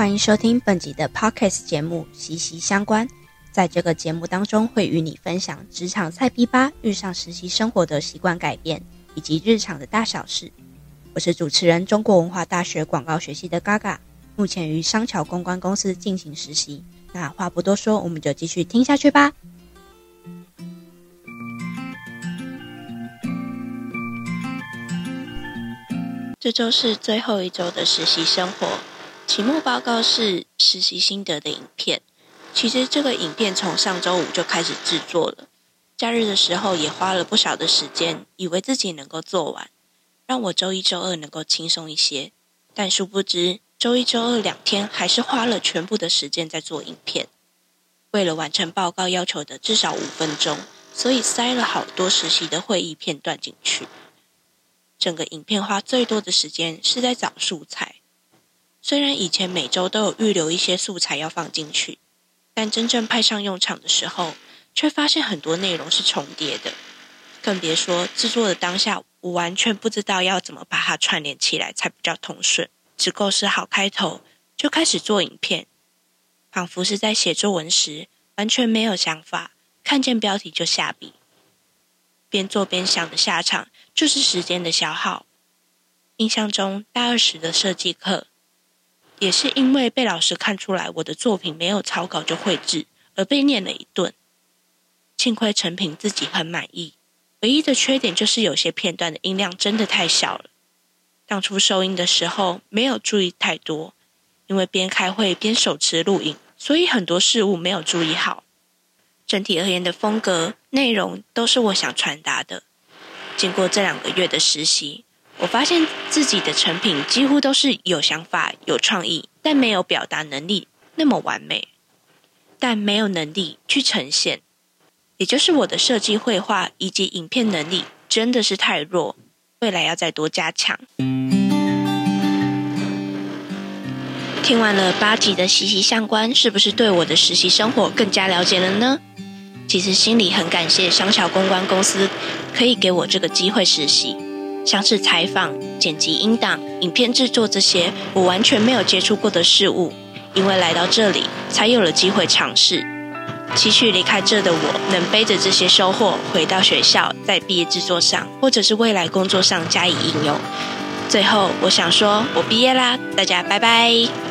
欢迎收听本集的 Podcast 节目《息息相关》。在这个节目当中，会与你分享职场菜逼吧遇上实习生活的习惯改变，以及日常的大小事。我是主持人，中国文化大学广告学系的 Gaga，目前于商桥公关公司进行实习。那话不多说，我们就继续听下去吧。这周是最后一周的实习生活，期末报告是实习心得的影片。其实这个影片从上周五就开始制作了，假日的时候也花了不少的时间，以为自己能够做完，让我周一周二能够轻松一些。但殊不知，周一周二两天还是花了全部的时间在做影片。为了完成报告要求的至少五分钟，所以塞了好多实习的会议片段进去。整个影片花最多的时间是在找素材，虽然以前每周都有预留一些素材要放进去，但真正派上用场的时候，却发现很多内容是重叠的，更别说制作的当下，我完全不知道要怎么把它串联起来才比较通顺。只构思好开头，就开始做影片，仿佛是在写作文时完全没有想法，看见标题就下笔。边做边想的下场就是时间的消耗。印象中大二时的设计课，也是因为被老师看出来我的作品没有草稿就绘制，而被念了一顿。幸亏成品自己很满意，唯一的缺点就是有些片段的音量真的太小了。当初收音的时候没有注意太多，因为边开会边手持录音，所以很多事物没有注意好。整体而言的风格、内容都是我想传达的。经过这两个月的实习，我发现自己的成品几乎都是有想法、有创意，但没有表达能力那么完美，但没有能力去呈现，也就是我的设计、绘画以及影片能力真的是太弱，未来要再多加强。听完了八集的息息相关，是不是对我的实习生活更加了解了呢？其实心里很感谢商桥公关公司可以给我这个机会实习，像是采访、剪辑音档、影片制作这些我完全没有接触过的事物，因为来到这里才有了机会尝试。期许离开这的我能背着这些收获回到学校，在毕业制作上或者是未来工作上加以应用。最后，我想说，我毕业啦，大家拜拜。